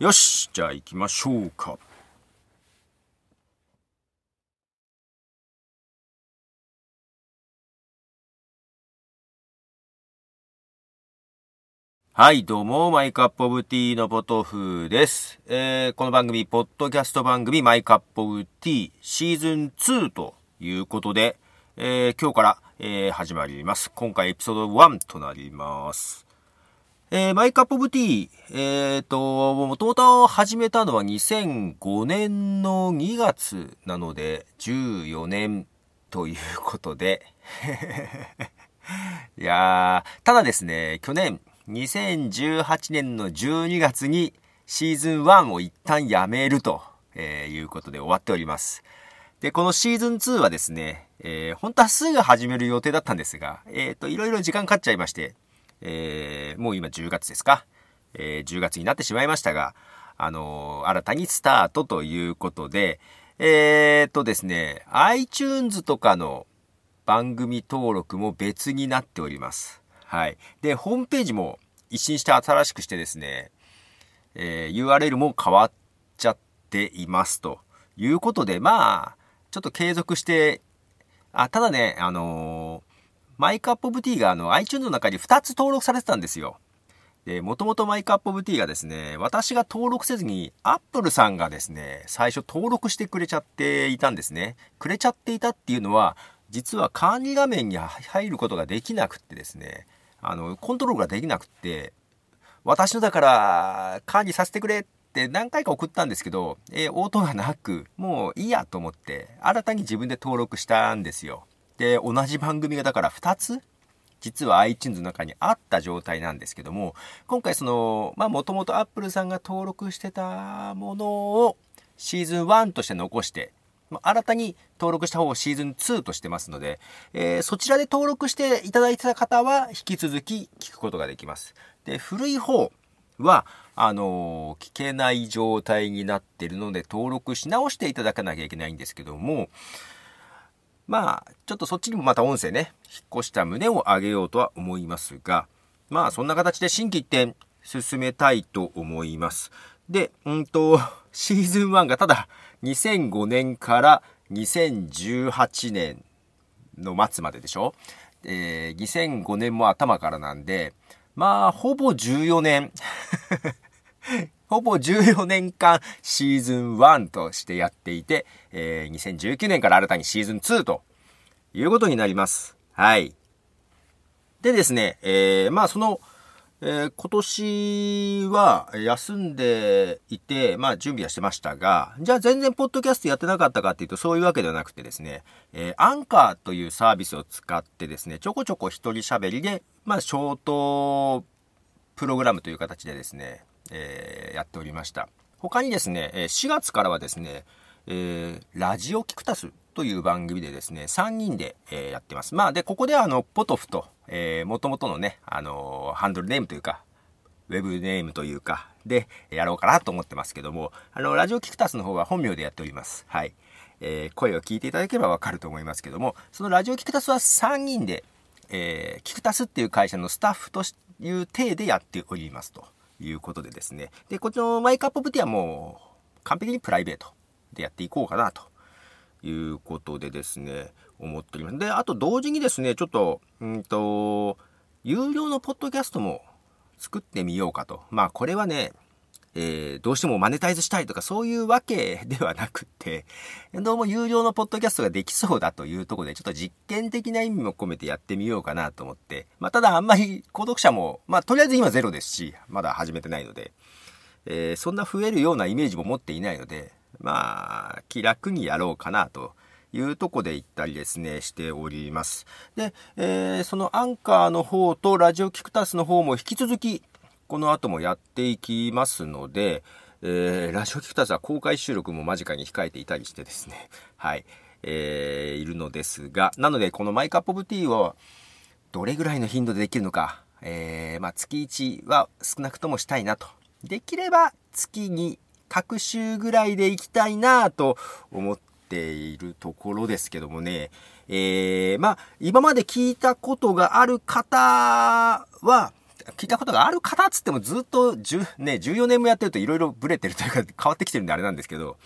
よしじゃあ行きましょうか。はい、どうも、マイカップオブティーのポトフです。えー、この番組、ポッドキャスト番組、マイカップオブティーシーズン2ということで、えー、今日から、えー、始まります。今回エピソード1となります。えー、マイカップオブティー、えーと、もともと始めたのは2005年の2月なので、14年ということで、いやー、ただですね、去年、2018年の12月にシーズン1を一旦やめると、えいうことで終わっております。で、このシーズン2はですね、えー、本当はすぐ始める予定だったんですが、えっ、ー、と、いろいろ時間かかっちゃいまして、えー、もう今10月ですか、えー、10月になってしまいましたが、あのー、新たにスタートということで、えー、っとですね、iTunes とかの番組登録も別になっております。はい。で、ホームページも一新して新しくしてですね、えー、URL も変わっちゃっていますということで、まあ、ちょっと継続して、あ、ただね、あのー、マイクアップオブティーがあの iTunes の中に2つ登録されてたんですよ。で、もともとマイクアップオブティーがですね、私が登録せずに、アップルさんがですね、最初登録してくれちゃっていたんですね。くれちゃっていたっていうのは、実は管理画面に入ることができなくってですね、あの、コントロールができなくって、私のだから管理させてくれって何回か送ったんですけど、えー、応答がなく、もういいやと思って、新たに自分で登録したんですよ。で、同じ番組がだから2つ実は iTunes の中にあった状態なんですけども、今回その、まあもともと Apple さんが登録してたものをシーズン1として残して、新たに登録した方をシーズン2としてますので、えー、そちらで登録していただいてた方は引き続き聞くことができます。で、古い方は、あのー、聞けない状態になってるので登録し直していただかなきゃいけないんですけども、まあ、ちょっとそっちにもまた音声ね、引っ越した旨を上げようとは思いますが、まあ、そんな形で新規一点進めたいと思います。で、うんと、シーズン1がただ2005年から2018年の末まででしょ？えー、2005年も頭からなんで、まあ、ほぼ14年ほぼ14年間シーズン1としてやっていて、えー、2019年から新たにシーズン2ということになります。はい。でですね、えー、まあその、えー、今年は休んでいて、まあ準備はしてましたが、じゃあ全然ポッドキャストやってなかったかっていうとそういうわけではなくてですね、えー、アンカーというサービスを使ってですね、ちょこちょこ一人喋りで、まあショートプログラムという形でですね、えー、やっておりました。他にですね、4月からはですね、えー、ラジオキクタスという番組でですね、3人で、えー、やってます。まあ、で、ここではあの、ポトフと、えー、元々のね、あのー、ハンドルネームというか、ウェブネームというか、で、やろうかなと思ってますけども、あの、ラジオキクタスの方は本名でやっております。はい。えー、声を聞いていただければわかると思いますけども、そのラジオキクタスは3人で、えー、キクタスっていう会社のスタッフという体でやっておりますということでですね。で、こっちの My Cup of Tea はもう完璧にプライベートでやっていこうかなということでですね、思っております。で、あと同時にですね、ちょっと、うんと、有料のポッドキャストも作ってみようかと。まあこれはね、えー、どうしてもマネタイズしたいとかそういうわけではなくて、どうも有料のポッドキャストができそうだというところで、ちょっと実験的な意味も込めてやってみようかなと思って、まあ、ただあんまり購読者も、まあ、とりあえず今ゼロですし、まだ始めてないので、えー、そんな増えるようなイメージも持っていないので、まあ、気楽にやろうかなというとこで行ったりですね、しております。で、えー、そのアンカーの方とラジオキクタスの方も引き続き、この後もやっていきますので、えー、ラジオキクタスは公開収録も間近に控えていたりしてですね、はい、えー、いるのですが、なのでこのマイカップオブティーをどれぐらいの頻度でできるのか、えー、まあ、月1は少なくともしたいなと。できれば月に各週ぐらいで行きたいなと思っているところですけどもね、えー、まあ、今まで聞いたことがある方は、聞いたことがある方っつってもずっと10、ね、14年もやってると色々ブレてるというか 変わってきてるんであれなんですけど、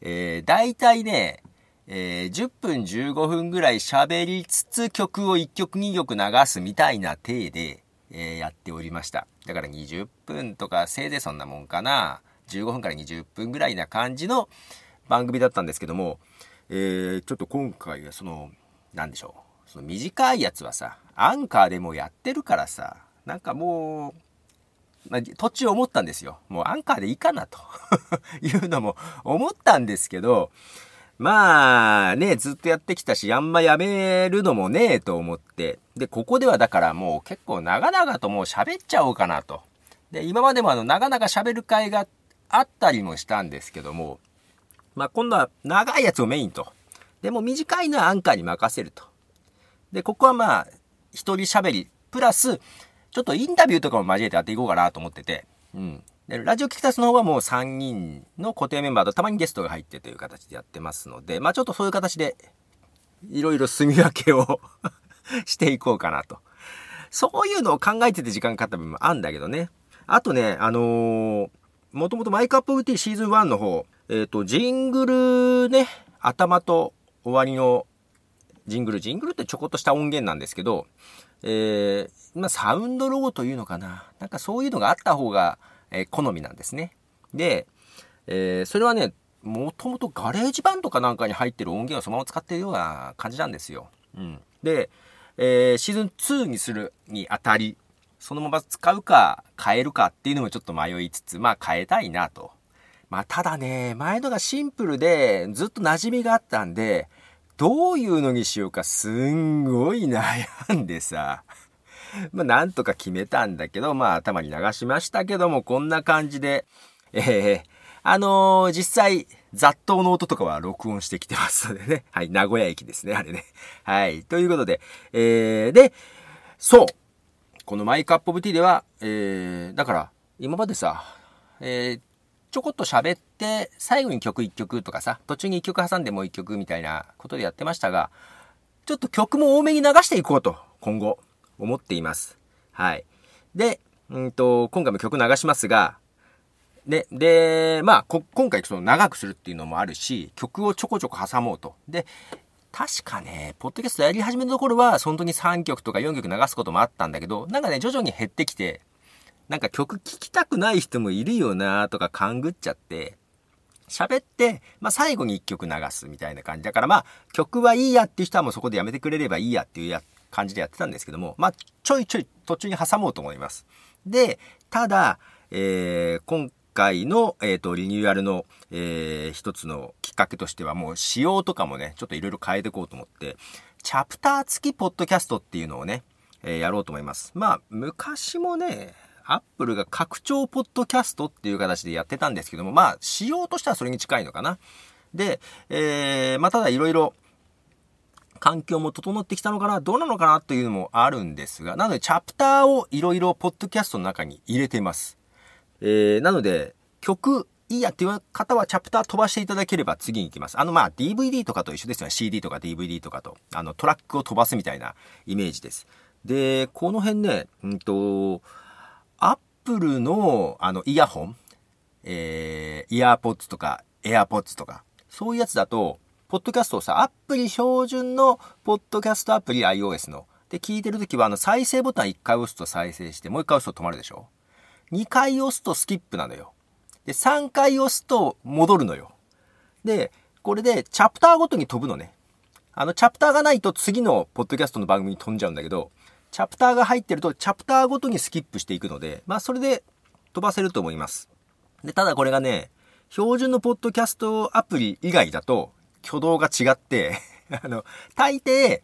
えー、大体ね、えー、10分15分ぐらい喋りつつ曲を1曲2曲流すみたいな体で、えー、やっておりました。だから20分とかせいぜいそんなもんかな。15分から20分ぐらいな感じの番組だったんですけども、えー、ちょっと今回はその、なんでしょう。その短いやつはさ、アンカーでもやってるからさ、なんかもう、まあ、途中思ったんですよ。もうアンカーでいいかなと いうのも思ったんですけど、まあね、ずっとやってきたし、あんまやめるのもねえと思って。で、ここではだからもう結構長々ともう喋っちゃおうかなと。で、今までもあの長々喋る会があったりもしたんですけども、まあ今度は長いやつをメインと。でも短いのはアンカーに任せると。で、ここはまあ、一人喋り、プラス、ちょっとインタビューとかも交えてやっていこうかなと思ってて、うん。で、ラジオキクタスの方はもう3人の固定メンバーとたまにゲストが入ってという形でやってますので、まあちょっとそういう形で、いろいろ住み分けを していこうかなと。そういうのを考えてて時間かかった部分もあるんだけどね。あとね、あのー、もともと My Cup of Tea シーズン1の方、えっ、ー、と、ジングルね、頭と終わりのジングル、ジングルってちょこっとした音源なんですけど、えー、まあ、サウンドロゴというのかな。なんかそういうのがあった方が、えー、好みなんですね。で、えー、それはね、もともとガレージバンドかなんかに入ってる音源をそのまま使ってるような感じなんですよ。うん。で、えー、シーズン2にするにあたり、そのまま使うか変えるかっていうのもちょっと迷いつつ、まあ変えたいなと。まあただね、前のがシンプルでずっと馴染みがあったんで、どういうのにしようかすんごい悩んでさ。まあなんとか決めたんだけど、まあ頭に流しましたけども、こんな感じで、えー、あのー、実際、雑踏の音とかは録音してきてますのでね。はい、名古屋駅ですね、あれね。はい、ということで、えー、で、そうこのマイクアップオブティーでは、えー、だから、今までさ、えー、ちょこっと喋って、最後に曲1曲とかさ、途中に1曲挟んでもう1曲みたいなことでやってましたが、ちょっと曲も多めに流していこうと、今後、思っています。はい。で、うんと、今回も曲流しますが、で、で、まあ、こ今回その長くするっていうのもあるし、曲をちょこちょこ挟もうと。で、確かね、ポッドキャストやり始めのところは、本当に3曲とか4曲流すこともあったんだけど、なんかね、徐々に減ってきて、なんか曲聴きたくない人もいるよなとか勘ぐっちゃって、喋って、まあ、最後に1曲流すみたいな感じ。だからまあ、曲はいいやっていう人はもうそこでやめてくれればいいやっていうや感じでやってたんですけども、まあ、ちょいちょい途中に挟もうと思います。で、ただ、えー、今回の、えっ、ー、と、リニューアルの、えー、一つのきっかけとしては、もう仕様とかもね、ちょっといろいろ変えていこうと思って、チャプター付きポッドキャストっていうのをね、えー、やろうと思います。まあ、昔もね、アップルが拡張ポッドキャストっていう形でやってたんですけども、まあ、仕様としてはそれに近いのかな。で、えー、まあ、ただいろいろ、環境も整ってきたのかなどうなのかなというのもあるんですが、なので、チャプターをいろいろポッドキャストの中に入れてます。えー、なので、曲、いいやっていう方はチャプター飛ばしていただければ次に行きます。あの、まあ、DVD とかと一緒ですよね。CD とか DVD とかと。あの、トラックを飛ばすみたいなイメージです。で、この辺ね、うんと、プルの、あの、イヤホン、えー、イヤーポッツとか、エアポッツとか、そういうやつだと、ポッドキャストをさ、アプリ標準のポッドキャストアプリ iOS の。で、聞いてるときは、あの、再生ボタン1回押すと再生して、もう1回押すと止まるでしょ ?2 回押すとスキップなのよ。で、3回押すと戻るのよ。で、これでチャプターごとに飛ぶのね。あの、チャプターがないと次のポッドキャストの番組に飛んじゃうんだけど、チャプターが入ってると、チャプターごとにスキップしていくので、まあ、それで飛ばせると思います。で、ただこれがね、標準のポッドキャストアプリ以外だと、挙動が違って あの、大抵、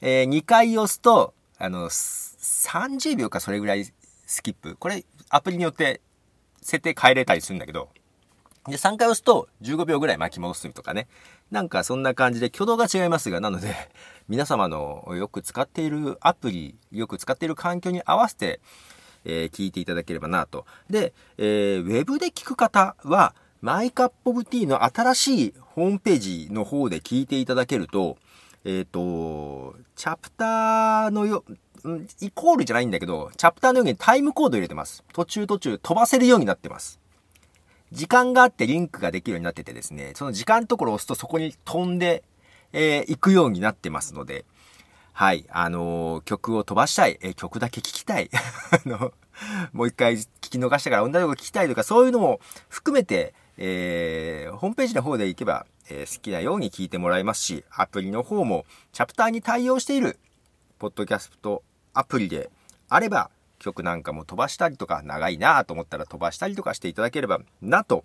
えー、2回押すと、あの、30秒かそれぐらいスキップ。これ、アプリによって設定変えれたりするんだけど、で、3回押すと15秒ぐらい巻き戻すとかね。なんかそんな感じで挙動が違いますが、なので、皆様のよく使っているアプリ、よく使っている環境に合わせて、えー、聞いていただければなと。で、えー、ウェブで聞く方は、マイカップオブティーの新しいホームページの方で聞いていただけると、えっ、ー、と、チャプターのよ、イコールじゃないんだけど、チャプターのようにタイムコード入れてます。途中途中飛ばせるようになってます。時間があってリンクができるようになっててですね、その時間のところを押すとそこに飛んで、えー、行くようになってますので、はい、あのー、曲を飛ばしたい、えー、曲だけ聴きたい、あの、もう一回聞き逃したから同じこと聞きたいとか、そういうのも含めて、えー、ホームページの方で行けば、えー、好きなように聞いてもらえますし、アプリの方もチャプターに対応している、ポッドキャストアプリであれば、曲なんかも飛ばしたりとか、長いなと思ったら飛ばしたりとかしていただければなと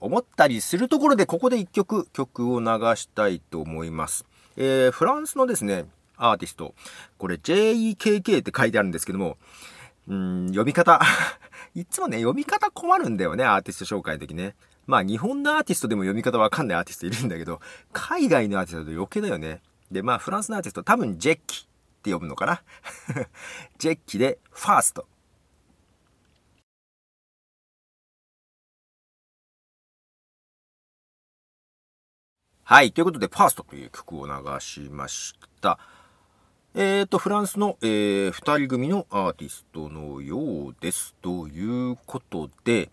思ったりするところで、ここで一曲曲を流したいと思います。えー、フランスのですね、アーティスト、これ JEKK って書いてあるんですけども、うん、読み方 いつもね、読み方困るんだよね、アーティスト紹介の時ね。まあ、日本のアーティストでも読み方わかんないアーティストいるんだけど、海外のアーティストだと余計だよね。で、まあ、フランスのアーティスト、多分ジェッキって呼ぶのかな？ジェッキで、ファースト。はい。ということで、ファーストという曲を流しました。えっ、ー、と、フランスの、えー、二人組のアーティストのようです。ということで、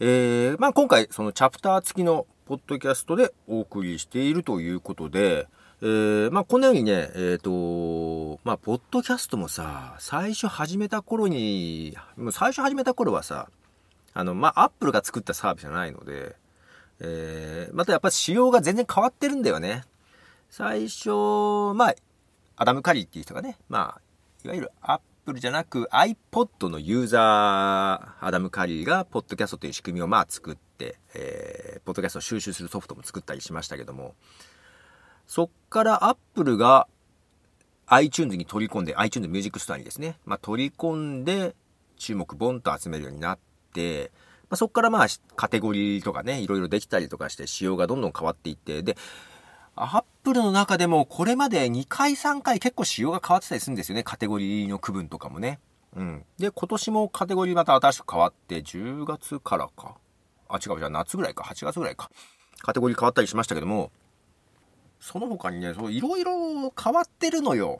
えー、まあ今回、そのチャプター付きのポッドキャストでお送りしているということで、えー、まあこのようにね、えっ、ー、と、まあ、ポッドキャストもさ、最初始めた頃に、もう最初始めた頃はさ、あの、まあ、アップルが作ったサービスじゃないので、えー、またやっぱ仕様が全然変わってるんだよね。最初、まあ、アダム・カリーっていう人がね、まあ、いわゆるアップルじゃなく iPod のユーザー、アダム・カリーが、ポッドキャストという仕組みをまあ作って、えー、ポッドキャストを収集するソフトも作ったりしましたけども、そっからアップルが iTunes に取り込んで、iTunes ミュージックストアにですね、まあ取り込んで、注目ボンと集めるようになって、まあ、そっからまあカテゴリーとかね、いろいろできたりとかして仕様がどんどん変わっていって、で、アップルの中でもこれまで2回3回結構仕様が変わってたりするんですよね。カテゴリーの区分とかもね。うん。で、今年もカテゴリーまた新しく変わって、10月からか。あ、違う、じゃあ夏ぐらいか。8月ぐらいか。カテゴリー変わったりしましたけども、その他にね、いろいろ変わってるのよ。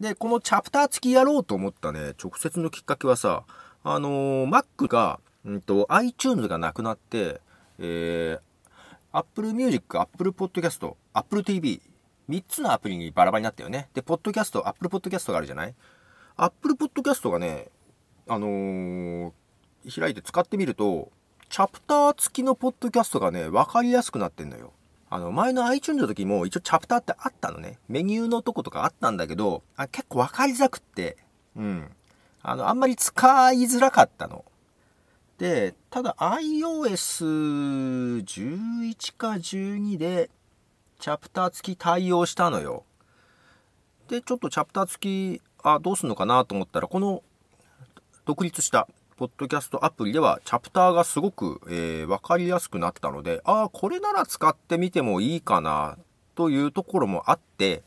で、このチャプター付きやろうと思ったね、直接のきっかけはさ、あのー、Mac が、うんと、iTunes がなくなって、えー、Apple Music、Apple Podcast、Apple TV、3つのアプリにバラバラになったよね。で、ポッドキャスト、Apple Podcast があるじゃない ?Apple Podcast がね、あのー、開いて使ってみると、チャプター付きのポッドキャストがね、わかりやすくなってんのよ。あの、前の iTunes の時も一応チャプターってあったのね。メニューのとことかあったんだけど、あ結構わかりづらくって、うん。あの、あんまり使いづらかったの。で、ただ iOS11 か12でチャプター付き対応したのよ。で、ちょっとチャプター付き、あ、どうすんのかなと思ったら、この独立したポッドキャストアプリではチャプターがすごく、えー、わかりやすくなったので、ああ、これなら使ってみてもいいかなというところもあって、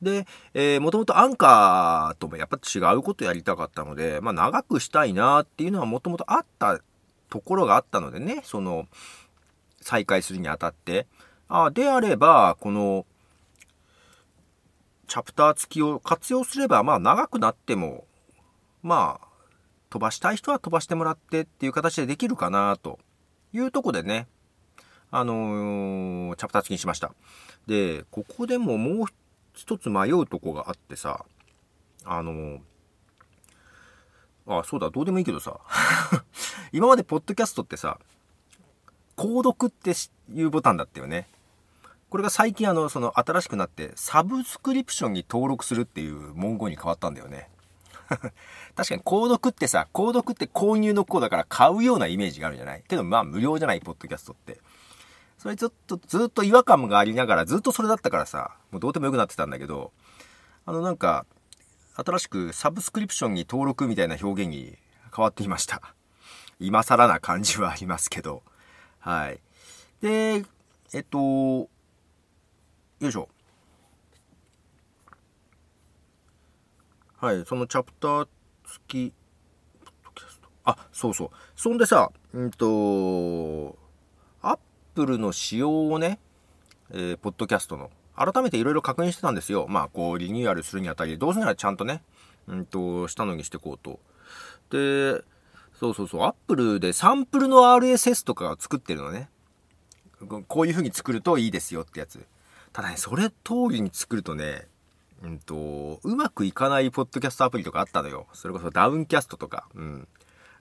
で、えー、もともとアンカーともやっぱ違うことやりたかったので、まあ長くしたいなっていうのはもともとあったところがあったのでね、その、再開するにあたって。あであれば、この、チャプター付きを活用すれば、まあ長くなっても、まあ、飛ばしたい人は飛ばしてもらってっていう形でできるかなというとこでね、あのー、チャプター付きにしました。で、ここでももう一つ迷うとこがあってさ、あのー、あ、そうだ、どうでもいいけどさ、今までポッドキャストってさ、購読っていうボタンだったよね。これが最近あの、その新しくなって、サブスクリプションに登録するっていう文言に変わったんだよね。確かに購読ってさ、購読って購入の項だから買うようなイメージがあるじゃない？けどまあ無料じゃない、ポッドキャストって。それちょっとずっと違和感がありながらずっとそれだったからさ、もうどうでもよくなってたんだけど、あのなんか、新しくサブスクリプションに登録みたいな表現に変わっていました。今更な感じはありますけど。はい。で、えっと、よいしょ。はい、そのチャプター付き、あ、そうそう。そんでさ、うんと、アップルの仕様をね、えー、ポッドキャストの、改めていろいろ確認してたんですよ。まあ、こう、リニューアルするにあたり、どうせならちゃんとね、うんと、したのにしてこうと。で、そうそうそう、アップルでサンプルの RSS とかを作ってるのね。こういう風に作るといいですよってやつ。ただね、それ通りに作るとね、うんと、うまくいかないポッドキャストアプリとかあったのよ。それこそダウンキャストとか。うん。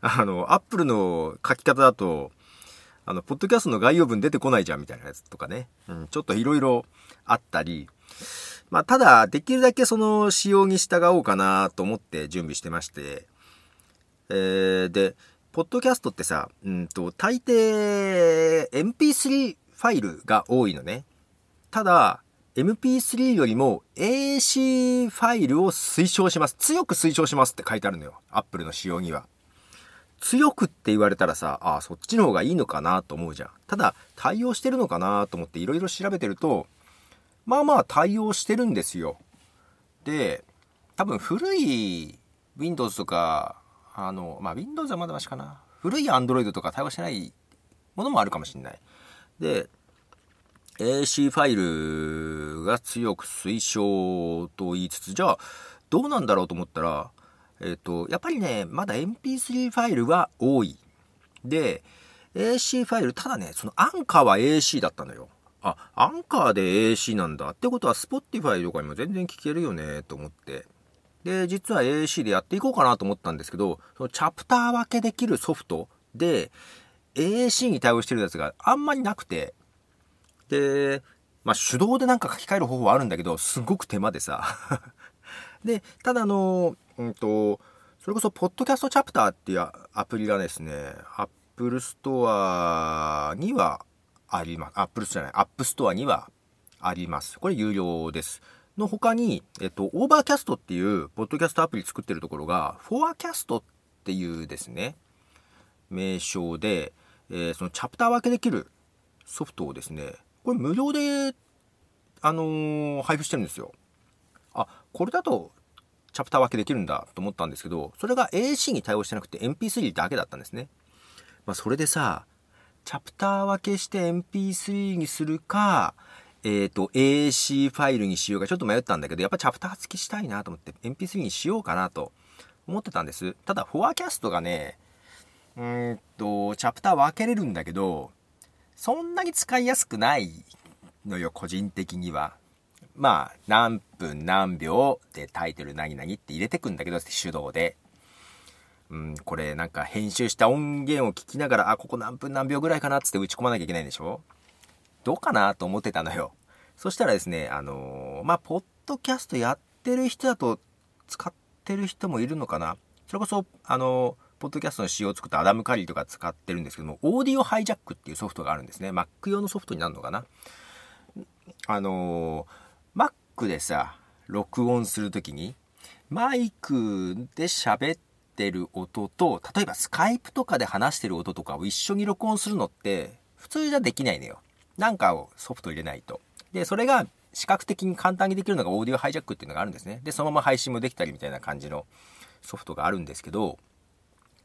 あの、アップルの書き方だと、あの、ポッドキャストの概要文出てこないじゃんみたいなやつとかね。うん、ちょっといろいろあったり。まあ、ただ、できるだけその仕様に従おうかなと思って準備してまして。えー、で、ポッドキャストってさ、うんと、大抵 MP3 ファイルが多いのね。ただ、MP3 よりも AC ファイルを推奨します。強く推奨しますって書いてあるのよ。Apple の仕様には。強くって言われたらさ、ああ、そっちの方がいいのかなと思うじゃん。ただ、対応してるのかなと思っていろいろ調べてると、まあまあ対応してるんですよ。で、多分古い Windows とか、あの、まあ Windows はまだましかな。古い Android とか対応してないものもあるかもしれない。で、AC ファイルが強く推奨と言いつつ、じゃあ、どうなんだろうと思ったら、えっ、ー、と、やっぱりね、まだ MP3 ファイルは多い。で、AC ファイル、ただね、そのアンカーは AC だったのよ。あ、アンカーで AC なんだ。ってことは、Spotify とかにも全然聞けるよね、と思って。で、実は AC でやっていこうかなと思ったんですけど、そのチャプター分けできるソフトで、AC に対応してるやつがあんまりなくて、で、まあ、手動でなんか書き換える方法はあるんだけど、すごく手間でさ。で、ただあの、うんと、それこそ、ポッドキャストチャプターっていうアプリがですね、アップルストアにはあります。アップルスじゃない、 App Store にはあります。これ有料です。の他に、えっと、 Overcast っていう、ポッドキャストアプリ作ってるところが、 Forecast っていうですね、名称で、えー、そのチャプター分けできるソフトをですね、これ無料で、あのー、配布してるんですよ。あ、これだと、チャプター分けできるんだと思ったんですけど、それが AC に対応してなくて MP3 だけだったんですね。まあ、それでさ、チャプター分けして MP3 にするか、えっ、ー、と、AC ファイルにしようかちょっと迷ったんだけど、やっぱチャプター付きしたいなと思って MP3 にしようかなと思ってたんです。ただ、 Forecast がね、うんと、チャプター分けれるんだけど、そんなに使いやすくないのよ、個人的には。まあ、何分何秒でタイトル何々って入れてくんだけど、手動で。うん、これなんか編集した音源を聞きながら、あ、ここ何分何秒ぐらいかなっつって打ち込まなきゃいけないんでしょ？どうかなと思ってたのよ。そしたらですね、あのー、まあ、ポッドキャストやってる人だと使ってる人もいるのかな？それこそ、あのーポッドキャストの仕様を作ったアダム・カリーとか使ってるんですけども、オーディオハイジャックっていうソフトがあるんですね。Mac 用のソフトになるのかな？あのー、Mac でさ、録音するときに、マイクで喋ってる音と、例えばスカイプとかで話してる音とかを一緒に録音するのって、普通じゃできないのよ。なんかをソフト入れないと。で、それが視覚的に簡単にできるのがオーディオハイジャックっていうのがあるんですね。で、そのまま配信もできたりみたいな感じのソフトがあるんですけど、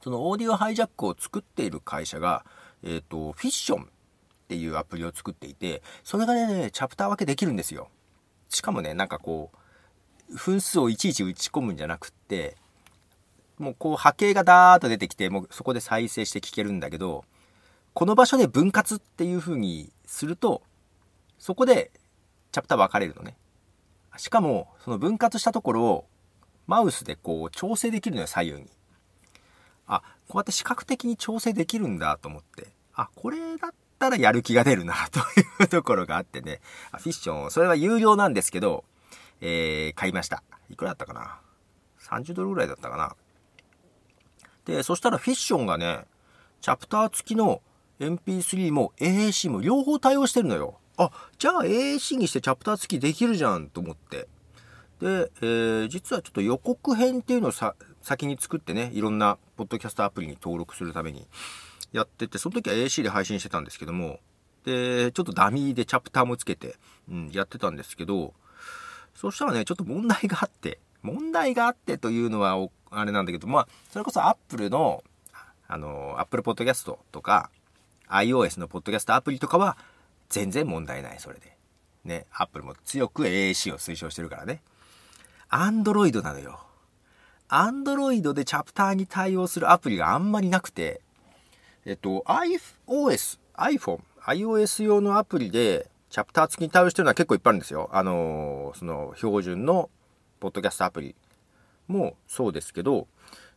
そのオーディオハイジャックを作っている会社が、えっ、ー、と、フィッションっていうアプリを作っていて、それがね、チャプター分けできるんですよ。しかもね、なんかこう、分数をいちいち打ち込むんじゃなくって、もうこう波形がダーッと出てきて、もうそこで再生して聞けるんだけど、この場所で分割っていう風にすると、そこでチャプター分かれるのね。しかも、その分割したところをマウスでこう調整できるのよ、左右に。あ、こうやって視覚的に調整できるんだと思って、あ、これだったらやる気が出るなというところがあってね、あフィッション、それは有料なんですけど、えー、買いました。いくらだったかな ?30 ドルぐらいだったかな？で、そしたらフィッションがね、チャプター付きの MP3 も AAC も両方対応してるのよ。あ、じゃあ AAC にしてチャプター付きできるじゃんと思って。で、えー、実はちょっと予告編っていうのをさ先に作ってね、いろんなポッドキャストアプリに登録するためにやってて、その時は AC で配信してたんですけども、で、ちょっとダミーでチャプターもつけて、うん、やってたんですけど、そしたらね、ちょっと問題があって、問題があってというのは、あれなんだけど、まあ、それこそ Apple の、あの、Apple Podcast とか、iOS のポッドキャストアプリとかは、全然問題ない、それで。ね、Apple も強く AAC を推奨してるからね。Android なのよ。Android でチャプターに対応するアプリがあんまりなくて、えっと、iOS、iPhone、iOS 用のアプリでチャプター付きに対応してるのは結構いっぱいあるんですよ。あのー、その標準のポッドキャストアプリもそうですけど、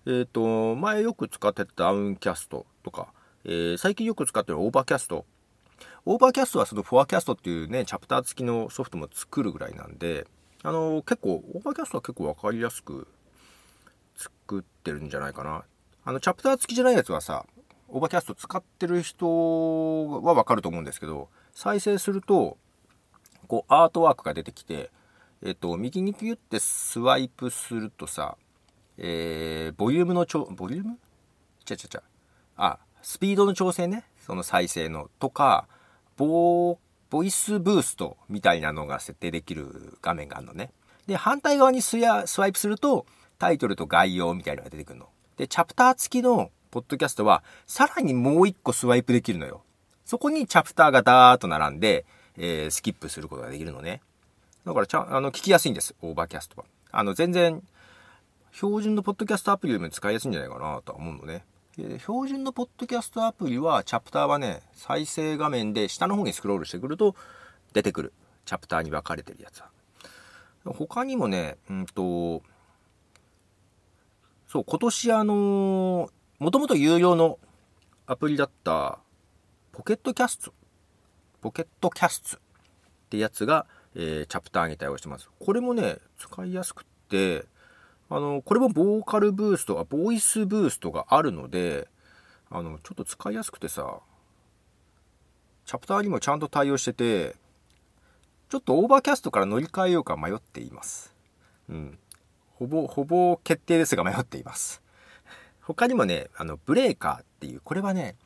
えっ、と、前よく使ってた Downcast とか、えー、最近よく使ってる Overcast。Overcast はその Forecast っていうね、チャプター付きのソフトも作るぐらいなんで、あのー、結構、 Overcast は結構わかりやすく作ってるんじゃないかな。あの、チャプター付きじゃないやつはさ、 Overcast 使ってる人はわかると思うんですけど、再生すると、こう、アートワークが出てきて、えっと、右にピュってスワイプするとさ、えー、ボリュームの調、ボリューム？ちゃちゃちゃ。あ、スピードの調整ね。その再生の。とか、ボボイスブーストみたいなのが設定できる画面があるのね。で、反対側にスヤスワイプすると、タイトルと概要みたいなのが出てくるの。で、チャプター付きのポッドキャストは、さらにもう一個スワイプできるのよ。そこにチャプターがダーッと並んで、えー、スキップすることができるのね。だからちゃん、あの、聞きやすいんです。 Overcast は。あの、全然、標準のポッドキャストアプリよりも使いやすいんじゃないかなとは思うのね。標準のポッドキャストアプリは、チャプターはね、再生画面で下の方にスクロールしてくると、出てくる。チャプターに分かれてるやつは。他にもね、うんと、そう、今年あのもともと有料のアプリだった、 Pocket Casts、Pocket Casts ってやつが、えー、チャプターに対応してます。これもね、使いやすくって、あの、これもボーカルブーストが、ボイスブーストがあるので、あの、ちょっと使いやすくてさ、チャプターにもちゃんと対応してて、ちょっと Overcast から乗り換えようか迷っています。うん。ほぼ、ほぼ決定ですが迷っています。他にもね、あの、ブレーカーっていう、これはね、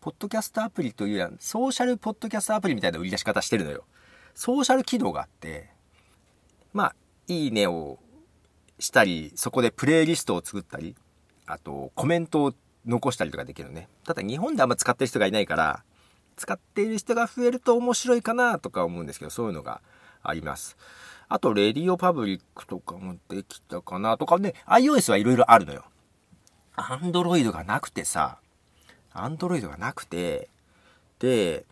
ポッドキャストアプリというよりソーシャルポッドキャストアプリみたいな売り出し方してるのよ。ソーシャル機能があって、まあ、いいねをしたり、そこでプレイリストを作ったり、あとコメントを残したりとかできるのね。ただ日本であんま使ってる人がいないから、使っている人が増えると面白いかなとか思うんですけど、そういうのがあります。あと、レディオパブリックとかもできたかなとかね、iOS はいろいろあるのよ。アンドロイドがなくてさ、アンドロイドがなくて、で、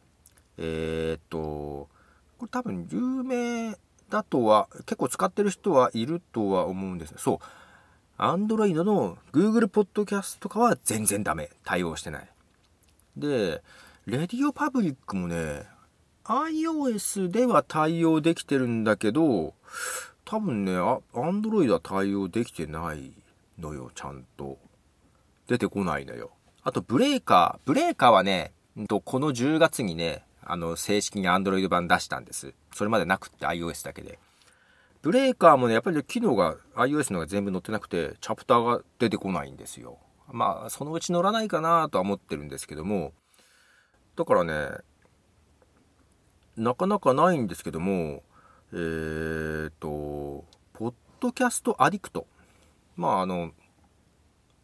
えー、っと、これ多分有名だとは、結構使ってる人はいるとは思うんですそう。Android の Google Podcast とかは全然ダメ。対応してない。で、レディオパブリックもね、iOS では対応できてるんだけど、多分ね、Android は対応できてないのよ、ちゃんと。出てこないのよ。あと、ブレーカー。ブレーカーはね、この10月にね、あの、正式に Android 版出したんです。それまでなくって iOS だけで。ブレーカーもね、やっぱり、ね機能が iOS のが全部載ってなくて、チャプターが出てこないんですよ。まあ、そのうち乗らないかなとは思ってるんですけども、だからね、なかなかないんですけども、えーと、ポッドキャストアディクト。まあ、あの、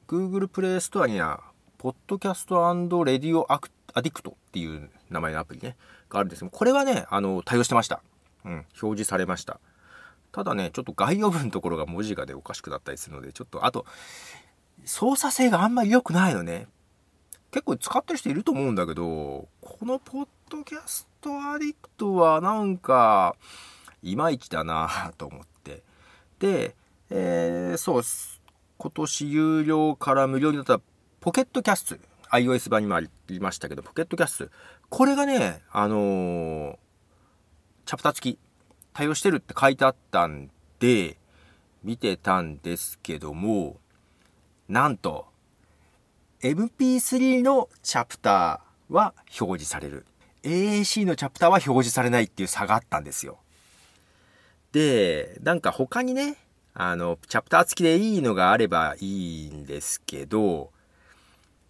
Google プレイストアには、ポッドキャストレディオアディクトっていう名前のアプリね、があるんですけども、これはね、あの、対応してました。うん、表示されました。ただね、ちょっと概要文のところが文字がでおかしくなったりするので、ちょっと、あと、操作性があんまり良くないのね。結構使ってる人いると思うんだけど、このポッドキャストアディクトはなんか、いまいちだなと思って。で、えー、そう、今年有料から無料になったポケットキャスト。iOS 版にもありましたけど、ポケットキャスト。これがね、あのー、チャプター付き、対応してるって書いてあったんで、見てたんですけども、なんと、MP3 のチャプターは表示される。AAC のチャプターは表示されないっていう差があったんですよ。で、なんか他にね、あの、チャプター付きでいいのがあればいいんですけど、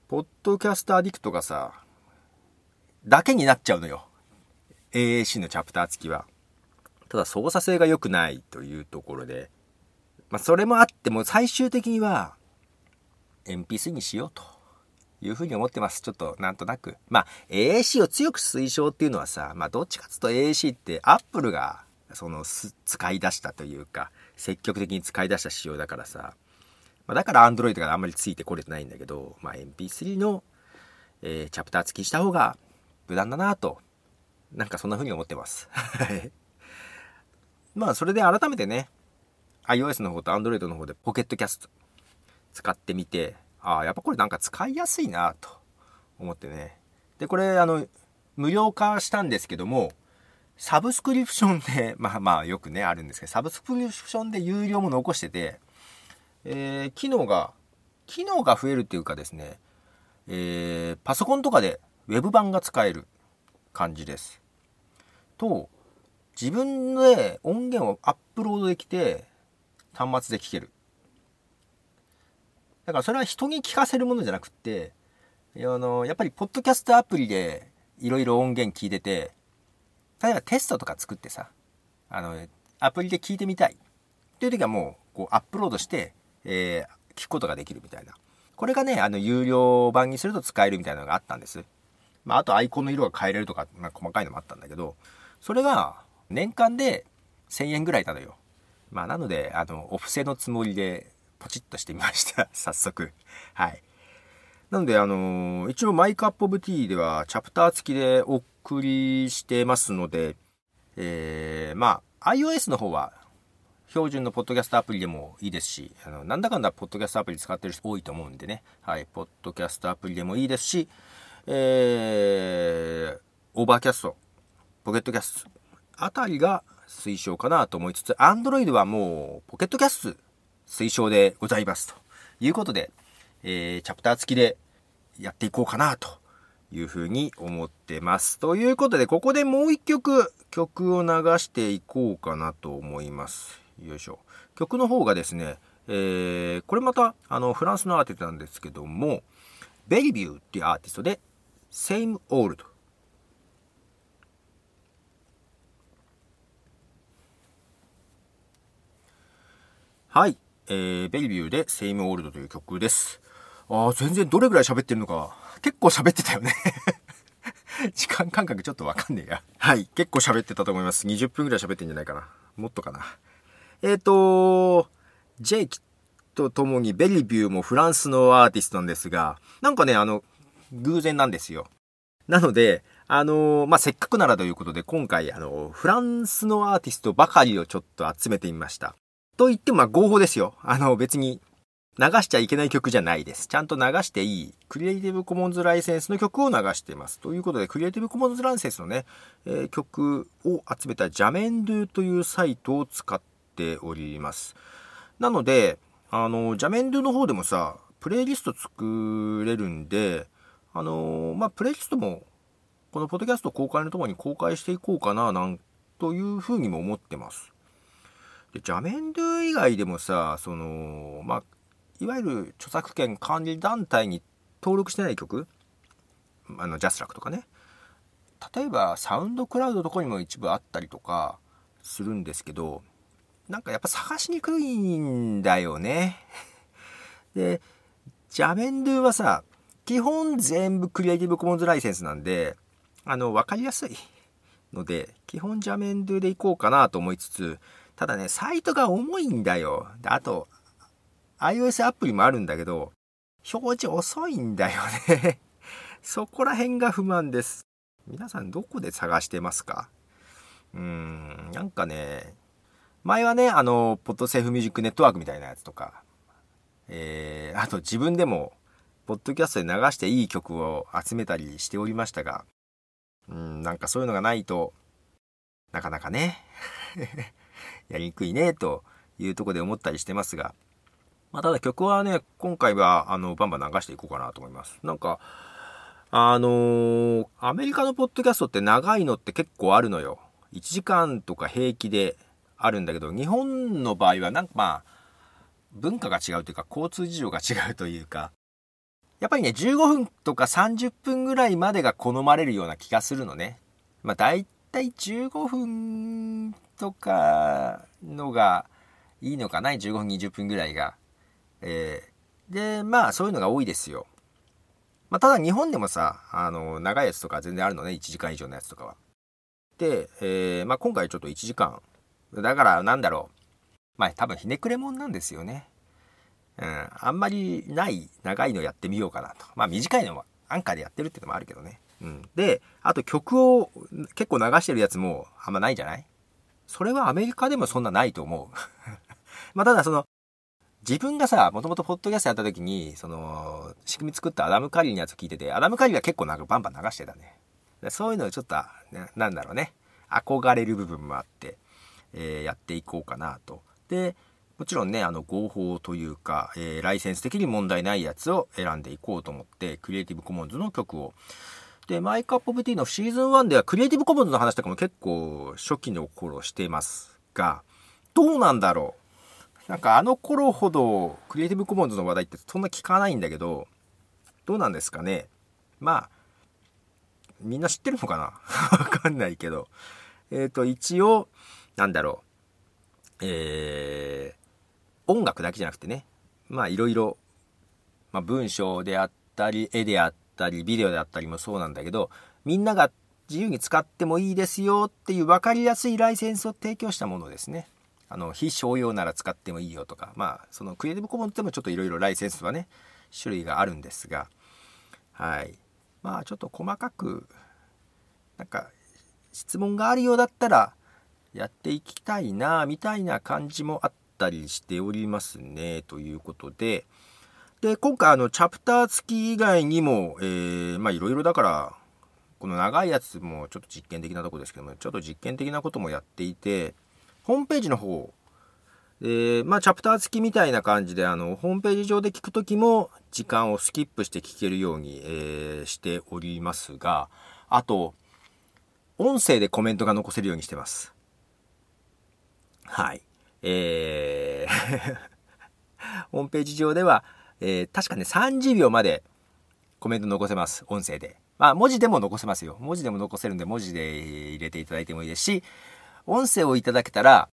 ポッドキャストアディクトがさ、だけになっちゃうのよ。AAC のチャプター付きは。ただ操作性が良くないというところで、まあそれもあっても最終的には MP3 にしようというふうに思ってます。ちょっとなんとなく。まあ AAC を強く推奨っていうのはさ、まあどっちかっていうと AAC って Apple がその使い出したというか、積極的に使い出した仕様だからさ、まあ、だから Android があんまりついてこれてないんだけど、まあ、MP3 の、えー、チャプター付きした方が無難だなと、なんかそんな風に思ってます。まあ、それで改めてね、iOS の方と Android の方でポケットキャスト使ってみて、ああ、やっぱこれなんか使いやすいなと思ってね。で、これ、あの、無料化したんですけども、サブスクリプションで、まあまあよくね、あるんですけど、サブスクリプションで有料も残してて、えー、機能が、機能が増えるっていうかですね、えー、パソコンとかで Web 版が使える感じです。と、自分で音源をアップロードできて、端末で聴ける。だからそれは人に聞かせるものじゃなくって、あの、やっぱりポッドキャストアプリでいろいろ音源聞いてて、例えばテストとか作ってさ、あの、アプリで聞いてみたいっていう時はもう、こうアップロードして、えー、聞くことができるみたいな。これがね、あの、有料版にすると使えるみたいなのがあったんです。まあ、あとアイコンの色が変えれるとか、まあ、細かいのもあったんだけど、それが年間で1000円ぐらいなのよ。まあ、なので、あの、お布施のつもりでポチッとしてみました。早速。はい。なので、あのー、一応マイクアップオブティーではチャプター付きでお送りしてますので、えー、まあ、iOS の方は標準のポッドキャストアプリでもいいですし、あの、なんだかんだポッドキャストアプリ使ってる人多いと思うんでね、はい、ポッドキャストアプリでもいいですし、えー、 Overcast、Pocket Casts あたりが推奨かなと思いつつ、Android はもう Pocket Casts 推奨でございますということで、えー、チャプター付きでやっていこうかなというふうに思ってます。ということで、ここでもう一曲曲を流していこうかなと思います。よいしょ。曲の方がですね、えー、これまたあのフランスのアーティストなんですけども、ベリビューっていうアーティストで、Same Old はい。えー、ベリビューで Same Old という曲です。ああ、全然どれぐらい喋ってるのか、結構喋ってたよね 時間感覚ちょっとわかんねえや。はい、結構喋ってたと思います。20分ぐらい喋ってんじゃないかな。もっとかな。えっ、ー、と、ジェイキとともにベリビューもフランスのアーティストなんですが、なんかね、あの、偶然なんですよ。なので、あのまあ、せっかくならということで、今回、あの、フランスのアーティストばかりをちょっと集めてみました。と言っても、まあ、合法ですよ。あの、別に流しちゃいけない曲じゃないです。ちゃんと流していい、クリエイティブコモンズライセンスの曲を流しています。ということで、クリエイティブコモンズライセンスのね、えー、曲を集めたジャメンドゥというサイトを使っております。なので、あの、ジャメンドゥの方でもさ、プレイリスト作れるんで、あの、まあ、プレイリストも、このポッドキャスト公開のとこに公開していこうかな、なんというふうにも思ってます。で、ジャメンドゥ以外でもさ、その、まあ、いわゆる著作権管理団体に登録してない曲？あのジャスラックとかね。例えばサウンドクラウドとかにも一部あったりとかするんですけどなんかやっぱ探しにくいんだよね。でジャメンドゥはさ基本全部クリエイティブコモンズライセンスなんであの分かりやすいので基本ジャメンドゥでいこうかなと思いつつただねサイトが重いんだよ。あと iOS アプリもあるんだけど、表示遅いんだよね。そこら辺が不満です。皆さんどこで探してますか？うーん、なんかね、前はね、あの、ポッドセーフミュージックネットワークみたいなやつとか、えー、あと自分でも、ポッドキャストで流していい曲を集めたりしておりましたが、うん、なんかそういうのがないと、なかなかね。やりにくいね、というとこで思ったりしてますが、まあ、ただ曲はね、今回は、あの、バンバン流していこうかなと思います。なんか、あのー、アメリカのポッドキャストって長いのって結構あるのよ。1時間とか平気であるんだけど、日本の場合はなんかまあ、文化が違うというか、交通事情が違うというか、やっぱりね、15分とか30分ぐらいまでが好まれるような気がするのね。まあ、だいたい15分とかのがいいのかな、15分、20分ぐらいが。えー、で、まあそういうのが多いですよ。まあただ日本でもさ、あの、長いやつとか全然あるのね、1時間以上のやつとかは。で、えー、まあ今回ちょっと1時間。だからなんだろう。まあ多分ひねくれもんなんですよね。うん、あんまりない長いのやってみようかなと。まあ短いのはアンカーでやってるってのもあるけどね。うん。で、あと曲を結構流してるやつもあんまないじゃない？それはアメリカでもそんなないと思う。まあただその、自分がさ、もともとポッドキャストやった時に、その、仕組み作ったアダム・カリーのやつ聞いてて、アダム・カリーは結構なんかバンバン流してたね。そういうのをちょっと、なんだろうね。憧れる部分もあって、えー、やっていこうかなと。で、もちろんね、あの、合法というか、えー、ライセンス的に問題ないやつを選んでいこうと思って、クリエイティブコモンズの曲を。で、マイクアップオブティのシーズン1ではクリエイティブコモンズの話とかも結構初期の頃していますが、どうなんだろう？なんかあの頃ほどクリエイティブコモンズの話題ってそんな聞かないんだけど、どうなんですかね？まあ、みんな知ってるのかな？わかんないけど。えっ、ー、と、一応、なんだろう？えー、音楽だけじゃなくてね、まあいろいろ、まあ文章であったり、絵であったり、ビデオであったりもそうなんだけど、みんなが自由に使ってもいいですよっていう分かりやすいライセンスを提供したものですね。あの、非商用なら使ってもいいよとか、まあ、そのクリエイティブコモンズでもちょっといろいろライセンスはね、種類があるんですが、はい。まあ、ちょっと細かく、なんか、質問があるようだったら、やっていきたいな、みたいな感じもあったりしておりますね、ということで、で、今回あの、チャプター付き以外にも、えー、まあいろいろだから、この長いやつもちょっと実験的なとこですけども、ちょっと実験的なこともやっていて、ホームページの方、で、まあチャプター付きみたいな感じで、あの、ホームページ上で聞くときも、時間をスキップして聞けるように、えー、しておりますが、あと、音声でコメントが残せるようにしてます。はい。えー ホームページ上では、えー、確かね、30秒までコメント残せます。音声で。まあ、文字でも残せますよ。文字でも残せるんで、文字で入れていただいてもいいですし、音声をいただけたら、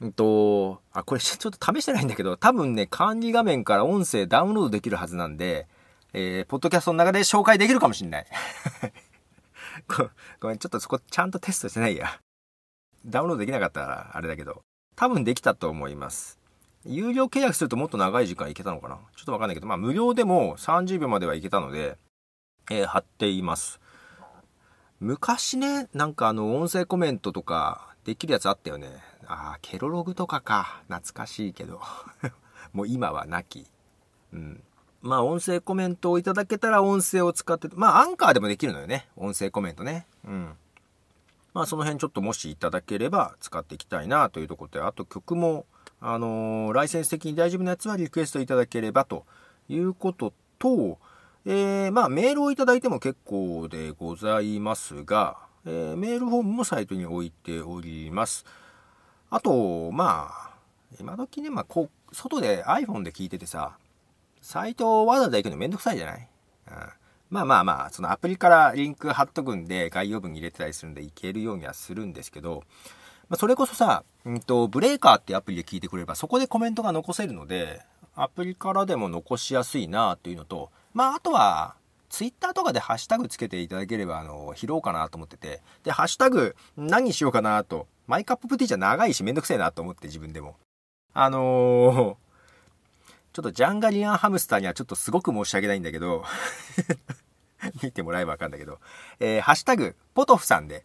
うんと、あ、これちょっと試してないんだけど、多分ね、管理画面から音声ダウンロードできるはずなんで、えー、ポッドキャストの中で紹介できるかもしんない。ごめん、ちょっとそこちゃんとテストしてないや。ダウンロードできなかったらあれだけど、多分できたと思います。有料契約するともっと長い時間いけたのかな？ちょっとわかんないけど、まあ無料でも30秒まではいけたので、えー、貼っています。昔ね、なんかあの音声コメントとかできるやつあったよね。ああ、ケロログとかか。懐かしいけど。もう今はなき。うん。まあ音声コメントをいただけたら音声を使って、まあアンカーでもできるのよね。音声コメントね。うん。まあその辺ちょっともしいただければ使っていきたいなというところで、あと曲も、あのー、ライセンス的に大丈夫なやつはリクエストいただければということと、えー、まあメールをいただいても結構でございますが、えー、メールフォームもサイトに置いております。あと、まあ、今時ね、まあ、こう、外で iPhone で聞いててさ、サイトをわざわざ行くのめんどくさいじゃない、うん、まあまあまあ、そのアプリからリンク貼っとくんで、概要文に入れてたりするんで、いけるようにはするんですけど、まあ、それこそさ、うんと、ブレーカーってアプリで聞いてくれば、そこでコメントが残せるので、アプリからでも残しやすいなというのと、まあ、あとは、ツイッターとかでハッシュタグつけていただければ、あの、拾おうかなと思ってて、で、ハッシュタグ何にしようかなと、マイカッププティじゃ長いしめんどくせえなと思って自分でも。あのー、ちょっとジャンガリアンハムスターにはちょっとすごく申し訳ないんだけど 見てもらえばわかるんだけど、えー、ハッシュタグ、ポトフさんで、